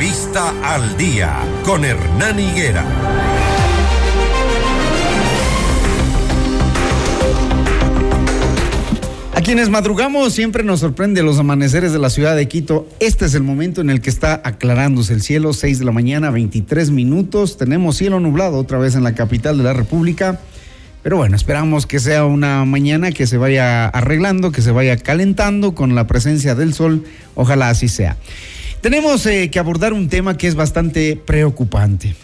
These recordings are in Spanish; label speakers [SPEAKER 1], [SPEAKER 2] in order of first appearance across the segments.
[SPEAKER 1] Entrevista al día con Hernán Higuera.
[SPEAKER 2] A quienes madrugamos siempre nos sorprende los amaneceres de la ciudad de Quito. Este es el momento en el que está aclarándose el cielo, 6 de la mañana, 23 minutos. Tenemos cielo nublado otra vez en la capital de la República. Pero bueno, esperamos que sea una mañana que se vaya arreglando, que se vaya calentando con la presencia del sol. Ojalá así sea. Tenemos eh, que abordar un tema que es bastante preocupante.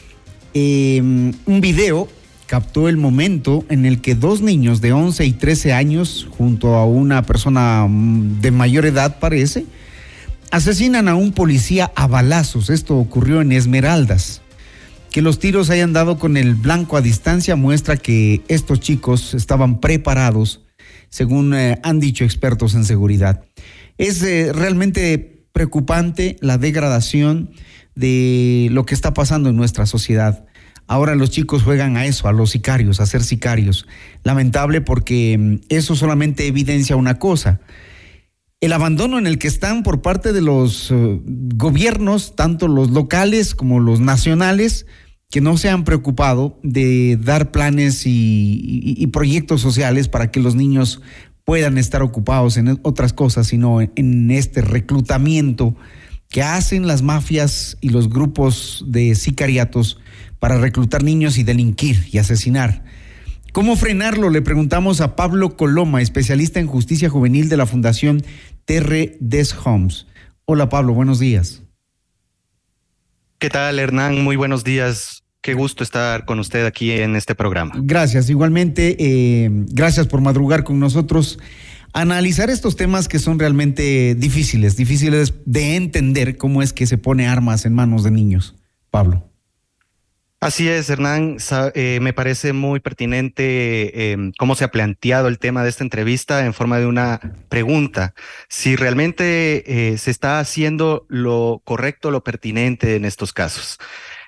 [SPEAKER 2] Em, un video captó el momento en el que dos niños de 11 y 13 años, junto a una persona mm, de mayor edad parece, asesinan a un policía a balazos. Esto ocurrió en Esmeraldas. Que los tiros hayan dado con el blanco a distancia muestra que estos chicos estaban preparados, según eh, han dicho expertos en seguridad. Es eh, realmente preocupante la degradación de lo que está pasando en nuestra sociedad. Ahora los chicos juegan a eso, a los sicarios, a ser sicarios. Lamentable porque mm, eso solamente evidencia una cosa. El abandono en el que están por parte de los eh, gobiernos, tanto los locales como los nacionales, que no se han preocupado de dar planes y, proyectos sociales para que los niños puedan estar ocupados en otras cosas, sino en este reclutamiento que hacen las mafias y los grupos de sicariatos para reclutar niños y delinquir y asesinar. ¿Cómo frenarlo? Le preguntamos a Pablo Coloma, especialista en justicia juvenil de la Fundación Terre des Homes. Hola Pablo, buenos días.
[SPEAKER 3] ¿Qué tal Hernán? Muy buenos días. Qué gusto estar con usted aquí en este programa.
[SPEAKER 2] Gracias, igualmente. Eh, gracias por madrugar con nosotros. Analizar estos temas que son realmente difíciles, difíciles de entender cómo es que se pone armas en manos de niños. Pablo.
[SPEAKER 3] Así es, Hernán. Eh, me parece muy pertinente em, cómo se ha planteado el tema de esta entrevista en forma de una pregunta. Si realmente eh, se está haciendo lo correcto, lo pertinente en estos casos.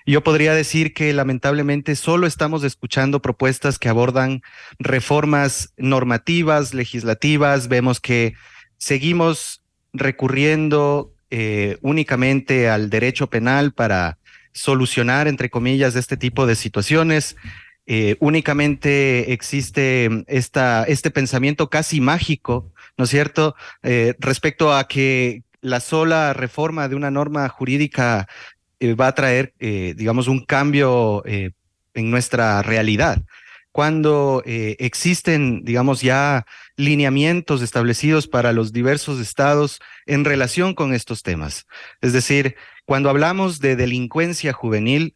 [SPEAKER 3] Yo podría decir que lamentablemente solo estamos escuchando propuestas que abordan reformas normativas, legislativas. Vemos que seguimos recurriendo eh, únicamente al derecho penal para solucionar, entre comillas, este tipo de situaciones. Eh, únicamente existe esta, este pensamiento casi mágico, ¿no es cierto?, eh, respecto a que la sola reforma de una norma jurídica eh, va a traer, digamos, un cambio en nuestra realidad. Cuando existen, digamos, ya lineamientos establecidos para los diversos estados en relación con estos temas. Es decir, cuando hablamos de delincuencia juvenil,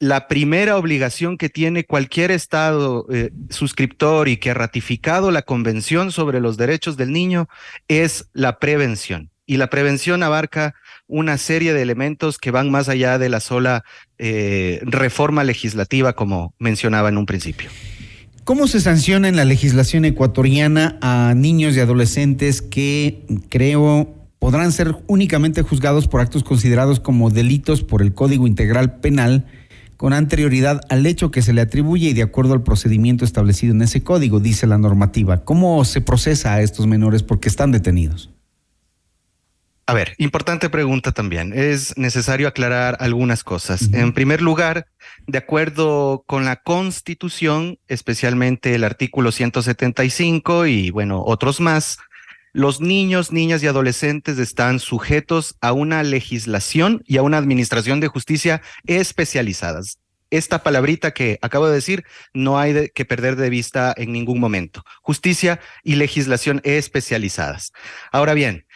[SPEAKER 3] la primera obligación que tiene cualquier Estado eh, suscriptor y que ha ratificado la Convención sobre los Derechos del Niño es la prevención. Y la prevención abarca una serie de elementos que van más allá de la sola eh, reforma legislativa, como mencionaba en un principio.
[SPEAKER 2] ¿Cómo se sanciona en la legislación ecuatoriana a niños y adolescentes que creo podrán ser únicamente juzgados por actos considerados como delitos por el Código Integral Penal con anterioridad al hecho que se le atribuye y de acuerdo al procedimiento establecido en ese código, dice la normativa. ¿Cómo se procesa a estos menores porque están detenidos?
[SPEAKER 3] A ver, importante pregunta también. Es necesario aclarar algunas cosas. En primer lugar, de acuerdo con la Constitución, especialmente el artículo 175 y bueno, otros más, los niños, niñas y adolescentes están sujetos a una legislación y a una administración de justicia especializadas. Esta palabrita que acabo de decir no hay que perder de vista en ningún momento. Justicia y legislación especializadas. Ahora bien,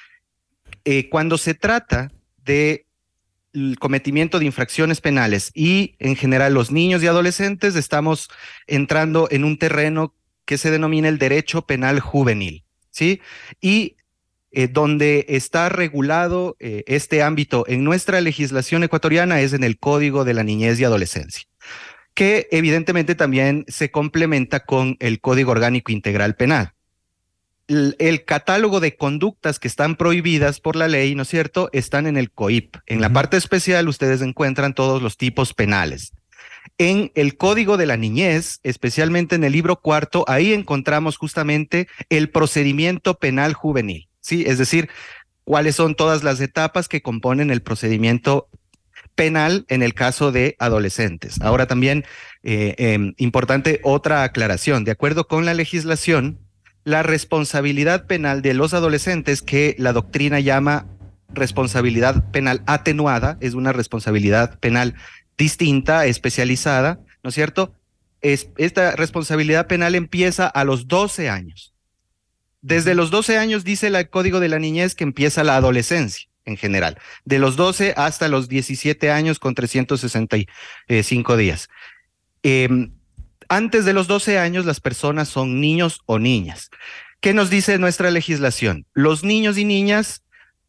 [SPEAKER 3] eh, cuando se trata de cometimiento de infracciones penales y en general los niños y adolescentes estamos entrando en un terreno que se denomina el derecho penal juvenil. ¿sí? Y eh, donde está regulado eh, este ámbito en nuestra legislación ecuatoriana es en el Código de la Niñez y Adolescencia, que evidentemente también se complementa con el Código Orgánico Integral Penal. El, catálogo de conductas que están prohibidas por la ley, ¿no es cierto?, están en el COIP. En la parte especial ustedes encuentran todos los tipos penales. En el Código de la Niñez, especialmente en el libro cuarto, ahí encontramos justamente el procedimiento penal juvenil, ¿sí? Es decir, cuáles son todas las etapas que componen el procedimiento penal en el caso de adolescentes. Ahora también, eh, em, importante otra aclaración, de acuerdo con la legislación, la responsabilidad penal de los adolescentes que la doctrina llama responsabilidad penal atenuada, es una responsabilidad penal distinta, especializada, ¿no es cierto? Es, esta responsabilidad penal empieza a los 12 años. Desde los 12 años dice el Código de la Niñez que empieza la adolescencia en general, de los 12 hasta los 17 años con 365 días. Em, antes de los 12 años las personas son niños o niñas. ¿Qué nos dice nuestra legislación? Los niños y niñas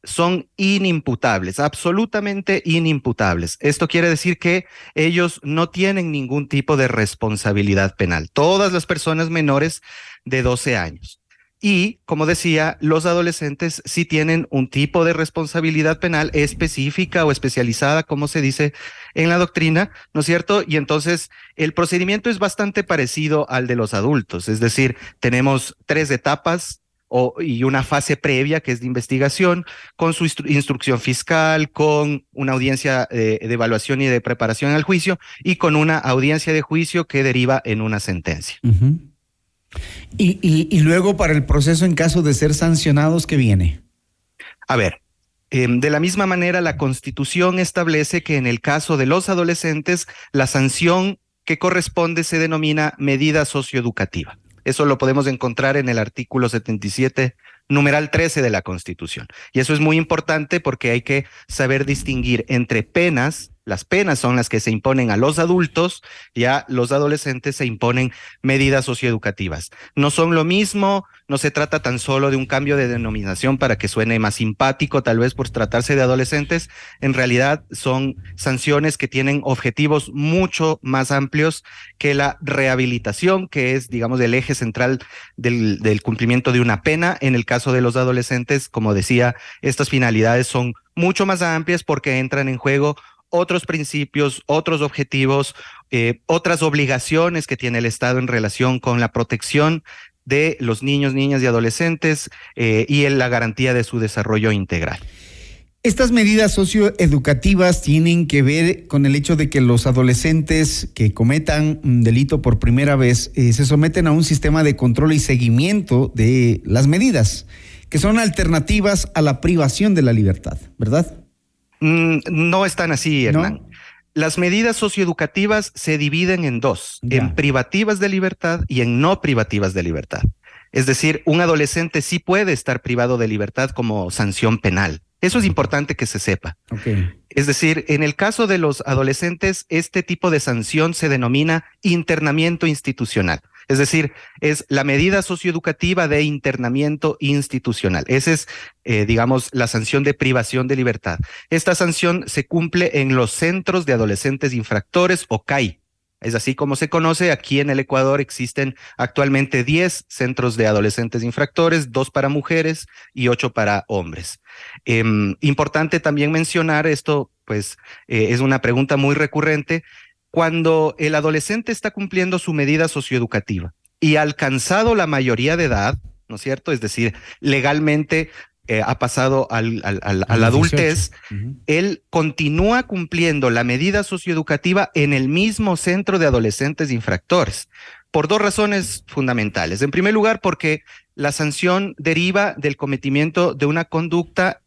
[SPEAKER 3] son inimputables, absolutamente inimputables. Esto quiere decir que ellos no tienen ningún tipo de responsabilidad penal. Todas las personas menores de 12 años. Y, como decía, los adolescentes sí tienen un tipo de responsabilidad penal específica o especializada, como se dice en la doctrina, ¿no es cierto? Y entonces el procedimiento es bastante parecido al de los adultos, es decir, tenemos tres etapas y una fase previa que es de investigación, con su instrucción fiscal, con una audiencia de, evaluación y de preparación al juicio y con una audiencia de juicio que deriva en una sentencia.
[SPEAKER 2] Y, luego para el proceso en caso de ser sancionados, ¿qué viene?
[SPEAKER 3] A ver, em, de la misma manera, la Constitución establece que en el caso de los adolescentes, la sanción que corresponde se denomina medida socioeducativa. Eso lo podemos encontrar en el artículo 77, numeral 13 de la Constitución. Y eso es muy importante porque hay que saber distinguir entre penas las penas son las que se imponen a los adultos, ya los adolescentes se imponen medidas socioeducativas. No son lo mismo, no se trata tan solo de un cambio de denominación para que suene más simpático, tal vez por tratarse de adolescentes, en realidad son sanciones que tienen objetivos mucho más amplios que la rehabilitación, que es, digamos, el eje central del, cumplimiento de una pena. En el caso de los adolescentes, como decía, estas finalidades son mucho más amplias porque entran en juego otros principios, otros objetivos, eh, otras obligaciones que tiene el Estado en relación con la protección de los niños, niñas y adolescentes eh, y en la garantía de su desarrollo integral.
[SPEAKER 2] Estas medidas socioeducativas tienen que ver con el hecho de que los adolescentes que cometan un delito por primera vez eh, se someten a un sistema de control y seguimiento de las medidas, que son alternativas a la privación de la libertad, ¿verdad?
[SPEAKER 3] Mm, no están así, Hernán. Las medidas socioeducativas se dividen en dos, en privativas de libertad y en no privativas de libertad. Es decir, un adolescente sí puede estar privado de libertad como sanción penal. Eso es importante que se sepa. Es decir, en el caso de los adolescentes, este tipo de sanción se denomina internamiento institucional. Es decir, es la medida socioeducativa de internamiento institucional. Esa es, eh, digamos, la sanción de privación de libertad. Esta sanción se cumple en los centros de adolescentes infractores o CAI. Es así como se conoce. Aquí en el Ecuador existen actualmente 10 centros de adolescentes infractores, dos para mujeres y ocho para hombres. Em, importante también mencionar esto, pues eh, es una pregunta muy recurrente cuando el adolescente está cumpliendo su medida socioeducativa y ha alcanzado la mayoría de edad, ¿no es cierto? Es decir, legalmente eh, ha pasado al, a la adultez, él continúa cumpliendo la medida socioeducativa en el mismo centro de adolescentes infractores, por dos razones fundamentales. En primer lugar, porque la sanción deriva del cometimiento de una conducta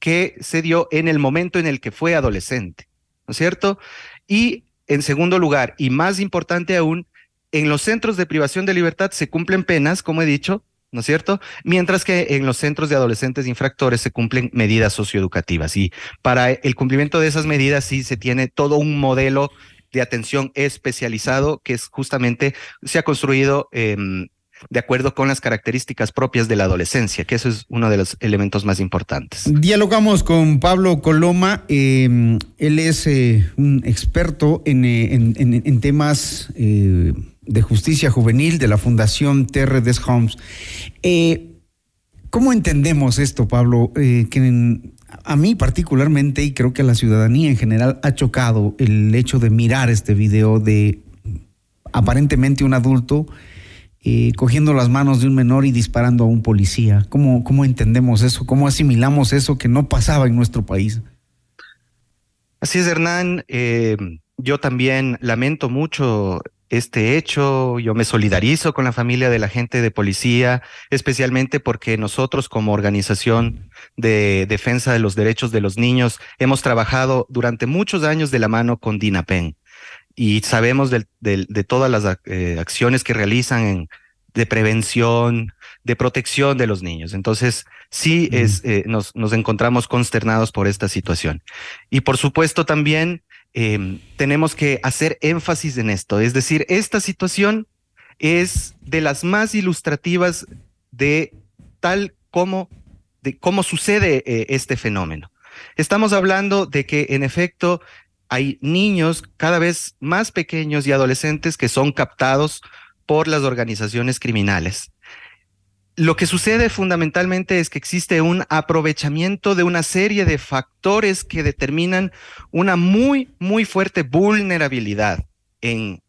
[SPEAKER 3] que se dio en el momento en el que fue adolescente, ¿no es cierto? Y en segundo lugar, y más importante aún, en los centros de privación de libertad se cumplen penas, como he dicho, ¿no es cierto? Mientras que en los centros de adolescentes infractores se cumplen medidas socioeducativas. Y para el cumplimiento de esas medidas sí se tiene todo un modelo de atención especializado que es justamente, se ha construido em, de acuerdo con las características propias de la adolescencia, que eso es uno de los elementos más importantes.
[SPEAKER 2] Dialogamos con Pablo Coloma, em, él es eh, un experto en, eh, temas eh, de justicia juvenil de la Fundación TRDS Homes. ¿Cómo entendemos esto, Pablo? que a mí particularmente, y creo que a la ciudadanía en general, ha chocado el hecho de mirar este video de aparentemente un adulto cogiendo las manos de un menor y disparando a un policía. ¿Cómo, ¿Cómo entendemos eso? ¿Cómo asimilamos eso que no pasaba en nuestro país?
[SPEAKER 3] Así es, Hernán. Eh, yo también lamento mucho este hecho. Yo me solidarizo con la familia de la gente de policía, especialmente porque nosotros como organización de defensa de los derechos de los niños hemos trabajado durante muchos años de la mano con DINAPEN y sabemos de, todas las eh, acciones que realizan en, de prevención, de protección de los niños. Entonces, sí es, eh, nos, nos encontramos consternados por esta situación. Y por supuesto también Em, tenemos que hacer énfasis en esto. Es decir, esta situación es de las más ilustrativas de tal como, de cómo sucede eh, este fenómeno. Estamos hablando de que en efecto hay niños cada vez más pequeños y adolescentes que son captados por las organizaciones criminales lo que sucede fundamentalmente es que existe un aprovechamiento de una serie de factores que determinan una muy, muy fuerte vulnerabilidad en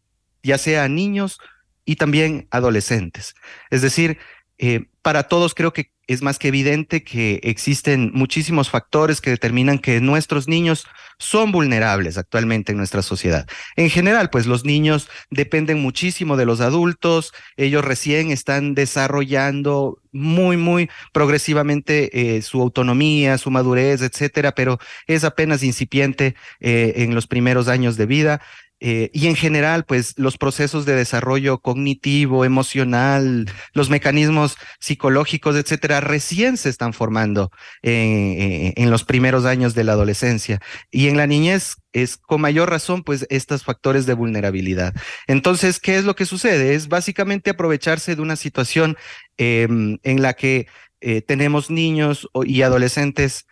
[SPEAKER 3] ya sea niños y también adolescentes. Es decir, eh, para todos creo que es más que evidente que existen muchísimos factores que determinan que nuestros niños son vulnerables actualmente en nuestra sociedad. En general, pues los niños dependen muchísimo de los adultos, ellos recién están desarrollando muy, muy progresivamente eh, su autonomía, su madurez, etcétera, pero es apenas incipiente eh, en los primeros años de vida. Eh, y en general, pues los procesos de desarrollo cognitivo, emocional, los mecanismos psicológicos, etcétera, recién se están formando en los primeros años de la adolescencia. Y en la niñez es con mayor razón, pues, estos factores de vulnerabilidad. Entonces, ¿qué es lo que sucede? Es básicamente aprovecharse de una situación em, en la que eh, tenemos niños y adolescentes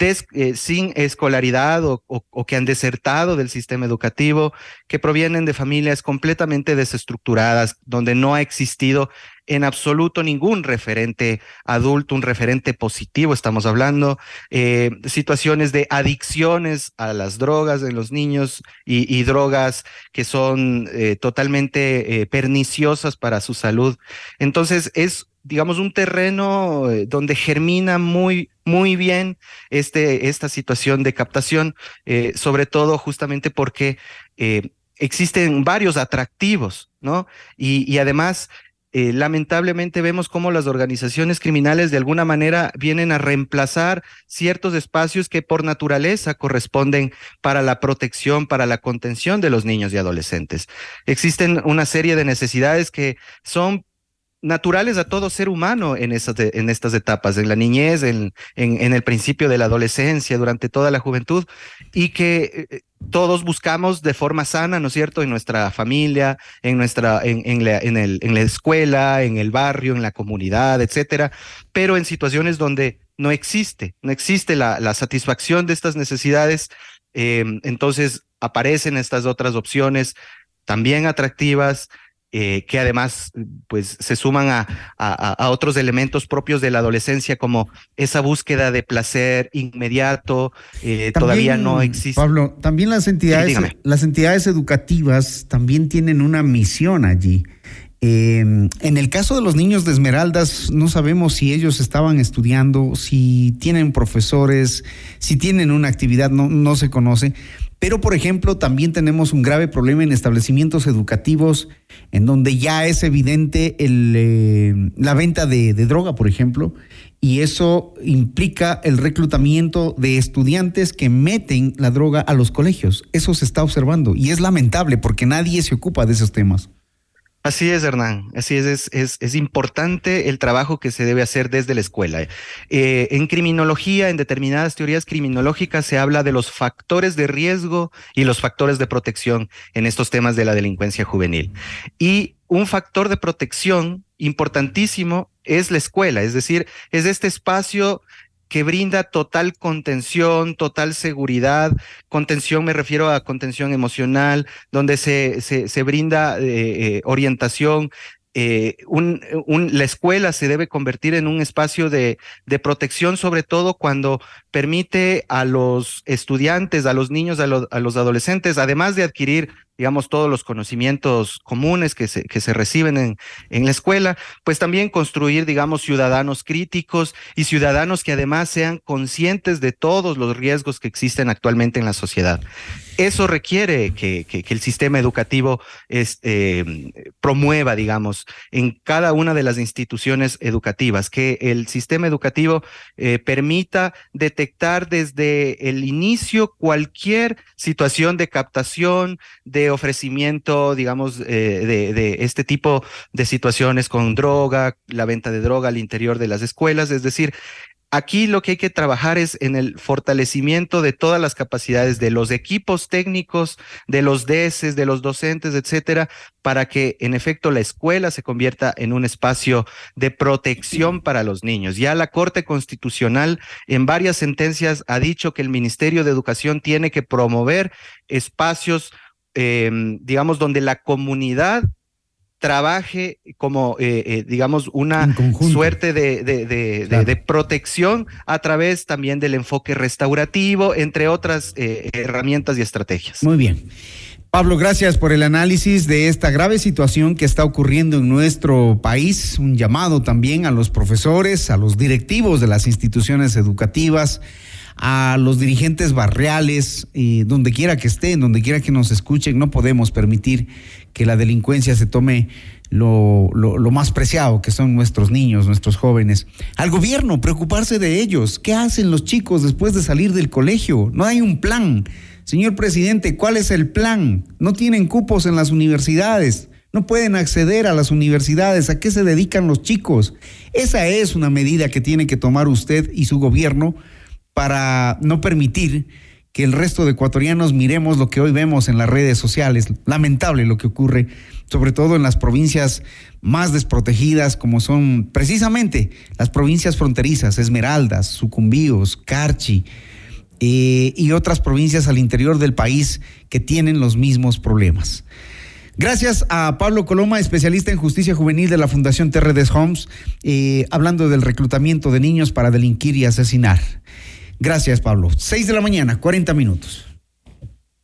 [SPEAKER 3] eh, sin escolaridad o, que han desertado del sistema educativo, que provienen de familias completamente desestructuradas, donde no ha existido en absoluto ningún referente adulto, un referente positivo, estamos hablando, eh, situaciones de adicciones a las drogas en los niños y, drogas que son eh, totalmente perniciosas para su salud. Entonces es digamos, un terreno eh, donde germina muy, muy bien este, esta situación de captación, eh, sobre todo justamente porque eh, existen varios atractivos, ¿no? Y, y además, lamentablemente vemos cómo las organizaciones criminales de alguna manera vienen a reemplazar ciertos espacios que por naturaleza corresponden para la protección, para la contención de los niños y adolescentes. Existen una serie de necesidades que son naturales a todo ser humano en, esas en estas etapas, en la niñez, en, en, el principio de la adolescencia, durante toda la juventud, y que eh, todos buscamos de forma sana, ¿no es cierto?, en nuestra familia, en nuestra, en, la, el, en la escuela, en el barrio, en la comunidad, etcétera, pero en situaciones donde no existe, no existe la, la satisfacción de estas necesidades, eh, entonces aparecen estas otras opciones también atractivas, eh, que además pues se suman a, a, otros elementos propios de la adolescencia como esa búsqueda de placer inmediato eh, todavía no existe.
[SPEAKER 2] Pablo, también las entidades, las entidades educativas también tienen una misión allí. Em, en el caso de los niños de Esmeraldas, no sabemos si ellos estaban estudiando, si tienen profesores, si tienen una actividad, no, no se conoce, pero, por ejemplo, también tenemos un grave problema en establecimientos educativos en donde ya es evidente eh, la venta de, de droga, por ejemplo, y eso implica el reclutamiento de estudiantes que meten la droga a los colegios. Eso se está observando y es lamentable porque nadie se ocupa de esos temas.
[SPEAKER 3] Así es, Hernán. Así es, es, es, importante el trabajo que se debe hacer desde la escuela. Eh, en criminología, en determinadas teorías criminológicas, se habla de los factores de riesgo y los factores de protección en estos temas de la delincuencia juvenil. Y un factor de protección importantísimo es la escuela, es decir, es este espacio que brinda total contención, total seguridad. Contención me refiero a contención emocional, donde se, se, se brinda eh, eh, orientación eh, un, la escuela se debe convertir en un espacio de, de, protección, sobre todo cuando permite a los estudiantes, a los niños, a, a los adolescentes, además de adquirir digamos, todos los conocimientos comunes que se, que se reciben en, en la escuela, pues también construir, digamos, ciudadanos críticos y ciudadanos que además sean conscientes de todos los riesgos que existen actualmente en la sociedad. Eso requiere que, que, el sistema educativo este, promueva, digamos, en cada una de las instituciones educativas, que el sistema educativo eh, permita detectar desde el inicio cualquier situación de captación, de ofrecimiento, digamos, eh, de, este tipo de situaciones con droga, la venta de droga al interior de las escuelas. Es decir, Aquí lo que hay que trabajar es en el fortalecimiento de todas las capacidades de los equipos técnicos, de los DESES, de los docentes, etcétera, para que en efecto la escuela se convierta en un espacio de protección para los niños. Ya la Corte Constitucional en varias sentencias ha dicho que el Ministerio de Educación tiene que promover espacios Em, digamos, donde la comunidad trabaje como, eh, eh, digamos, una suerte de, de, protección a través también del enfoque restaurativo, entre otras eh, herramientas y estrategias.
[SPEAKER 2] Muy bien. Pablo, gracias por el análisis de esta grave situación que está ocurriendo en nuestro país. Un llamado también a los profesores, a los directivos de las instituciones educativas a los dirigentes barriales, donde quiera que estén, donde quiera que nos escuchen, no podemos permitir que la delincuencia se tome lo, más preciado, que son nuestros niños, nuestros jóvenes. Al gobierno, preocuparse de ellos. ¿Qué hacen los chicos después de salir del colegio? No hay un plan. Señor presidente, ¿cuál es el plan? No tienen cupos en las universidades. No pueden acceder a las universidades. ¿A qué se dedican los chicos? Esa es una medida que tiene que tomar usted y su gobierno para no permitir que el resto de ecuatorianos miremos lo que hoy vemos en las redes sociales. Lamentable lo que ocurre, sobre todo en las provincias más desprotegidas, como son precisamente las provincias fronterizas, Esmeraldas, Sucumbíos, Carchi eh, y otras provincias al interior del país que tienen los mismos problemas. Gracias a Pablo Coloma, especialista en justicia juvenil de la Fundación Terredes Homes, eh, hablando del reclutamiento de niños para delinquir y asesinar. Gracias, Pablo. Seis de la mañana, 40 minutos.